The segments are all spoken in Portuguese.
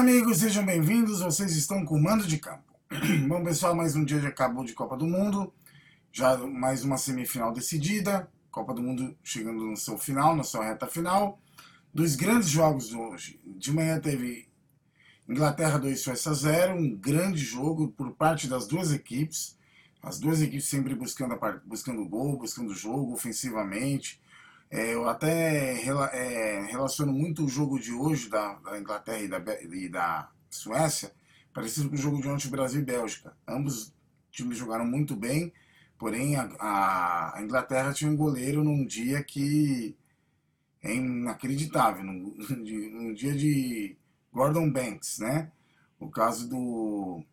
Amigos, sejam bem-vindos. Vocês estão com o mando de campo. Bom, pessoal, mais um dia de acabou de Copa do Mundo. Já mais uma semifinal decidida. Copa do Mundo chegando no seu final, na sua reta final. Dos grandes jogos hoje. De manhã teve Inglaterra 2, Suécia 0. Um grande jogo por parte das duas equipes. As duas equipes sempre buscando, a, buscando gol, buscando jogo ofensivamente. É, eu até é, relaciono muito o jogo de hoje da, da Inglaterra e da, e da, Suécia, parecido com o jogo de ontem Brasil e Bélgica. Ambos times jogaram muito bem, porém a, a Inglaterra tinha um goleiro num dia que é inacreditável, num, num dia de Gordon Banks, né? O caso do,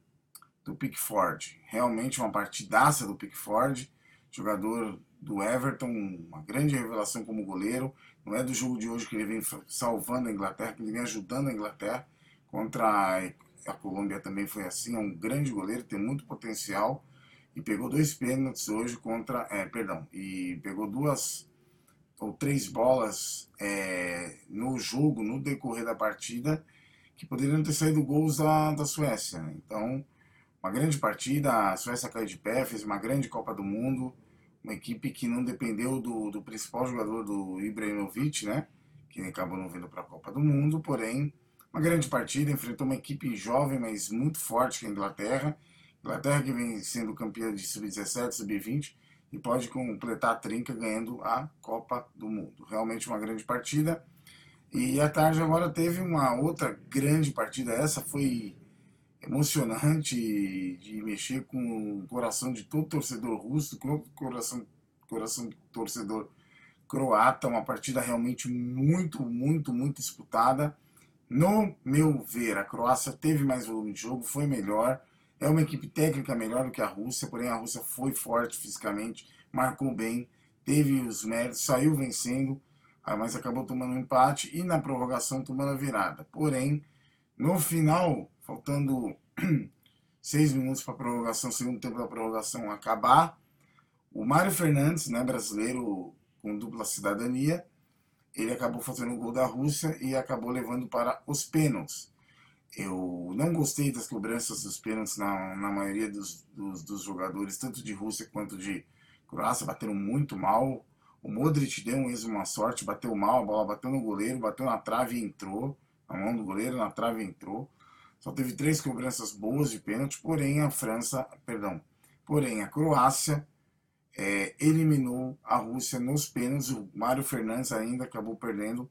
do Pickford. Realmente uma partidaça do Pickford, jogador do Everton, uma grande revelação como goleiro. Não é do jogo de hoje que ele vem salvando a Inglaterra, que ele vem ajudando a Inglaterra. Contra a Colômbia também foi assim, é um grande goleiro, tem muito potencial. E pegou dois pênaltis hoje contra. É, perdão, e pegou duas ou três bolas é, no jogo, no decorrer da partida, que poderiam ter saído gols da, da Suécia. Então, uma grande partida, a Suécia caiu de pé, fez uma grande Copa do Mundo uma equipe que não dependeu do, do principal jogador do Ibrahimovic, né? Que acabou não vindo para a Copa do Mundo, porém, uma grande partida, enfrentou uma equipe jovem, mas muito forte que é a Inglaterra. Inglaterra que vem sendo campeã de sub-17, sub-20 e pode completar a trinca ganhando a Copa do Mundo. Realmente uma grande partida. E à tarde agora teve uma outra grande partida. Essa foi emocionante de mexer com o coração de todo torcedor russo, com o coração, coração do torcedor croata, uma partida realmente muito, muito, muito disputada. No meu ver, a Croácia teve mais volume de jogo, foi melhor, é uma equipe técnica melhor do que a Rússia, porém a Rússia foi forte fisicamente, marcou bem, teve os méritos, saiu vencendo, ah, mas acabou tomando um empate e na prorrogação tomando a virada. Porém, no final, faltando seis minutos para a prorrogação, segundo tempo da prorrogação acabar, o Mário Fernandes, né, brasileiro com dupla cidadania, ele acabou fazendo o gol da Rússia e acabou levando para os pênaltis. Eu não gostei das cobranças dos pênaltis na, na maioria dos, dos, dos, jogadores, tanto de Rússia quanto de Croácia, bateram muito mal. O Modric deu mesmo uma sorte, bateu mal, a bola bateu no goleiro, bateu na trave e entrou. Na mão do goleiro, na trave entrou. Só teve três cobranças boas de pênalti, porém a França, perdão, porém a Croácia é, eliminou a Rússia nos pênaltis. O Mário Fernandes ainda acabou perdendo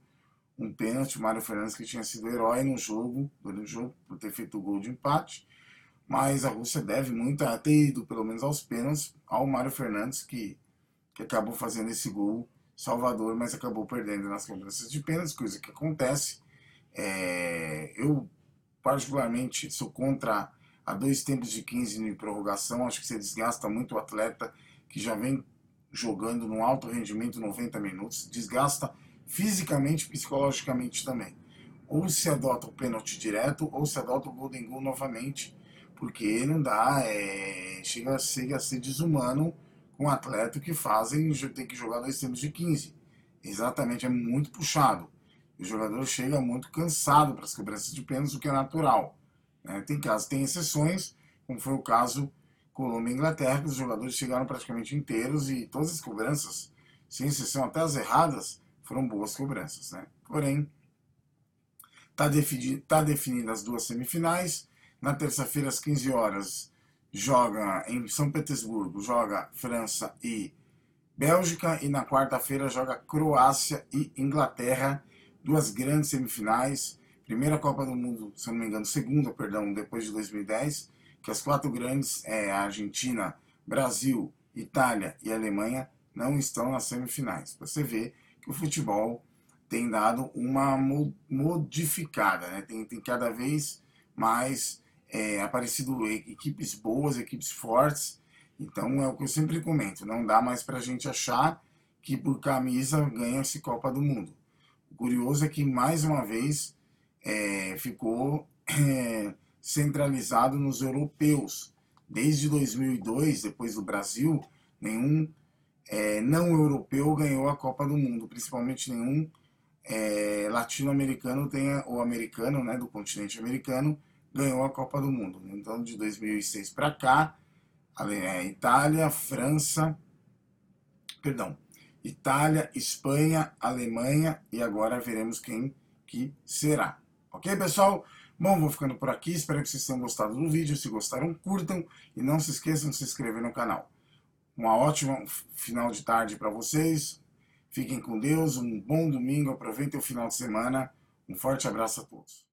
um pênalti. Mário Fernandes que tinha sido herói no jogo, durante o jogo, por ter feito o gol de empate. Mas a Rússia deve muito a ter ido, pelo menos aos pênaltis, ao Mário Fernandes, que, que acabou fazendo esse gol salvador, mas acabou perdendo nas cobranças de pênaltis, coisa que acontece. É, eu particularmente sou contra a dois tempos de 15 de prorrogação, acho que você desgasta muito o atleta que já vem jogando no alto rendimento 90 minutos, desgasta fisicamente psicologicamente também. Ou se adota o pênalti direto, ou se adota o golden goal novamente, porque não dá, é, chega, chega a ser desumano com um atleta que fazem, tem que jogar dois tempos de 15. Exatamente, é muito puxado o jogador chega muito cansado para as cobranças de pênaltis, o que é natural. Né? Tem casos, tem exceções, como foi o caso Colômbia e Inglaterra, que os jogadores chegaram praticamente inteiros e todas as cobranças, sem exceção até as erradas, foram boas cobranças. Né? Porém, está definido, tá definidas as duas semifinais. Na terça-feira, às 15 horas, joga em São Petersburgo, joga França e Bélgica, e na quarta-feira joga Croácia e Inglaterra duas grandes semifinais, primeira Copa do Mundo, se não me engano, segunda, perdão, depois de 2010, que as quatro grandes, é, a Argentina, Brasil, Itália e Alemanha, não estão nas semifinais. Você vê que o futebol tem dado uma modificada, né? tem, tem cada vez mais é, aparecido equipes boas, equipes fortes. Então é o que eu sempre comento, não dá mais para a gente achar que por camisa ganha-se Copa do Mundo. Curioso é que, mais uma vez, é, ficou é, centralizado nos europeus. Desde 2002, depois do Brasil, nenhum é, não europeu ganhou a Copa do Mundo, principalmente nenhum é, latino-americano tenha, ou americano, né, do continente americano, ganhou a Copa do Mundo. Então, de 2006 para cá, é, Itália, França, perdão, Itália, Espanha, Alemanha e agora veremos quem que será. Ok, pessoal? Bom, vou ficando por aqui. Espero que vocês tenham gostado do vídeo. Se gostaram, curtam e não se esqueçam de se inscrever no canal. Uma ótima final de tarde para vocês. Fiquem com Deus. Um bom domingo. Aproveitem o final de semana. Um forte abraço a todos.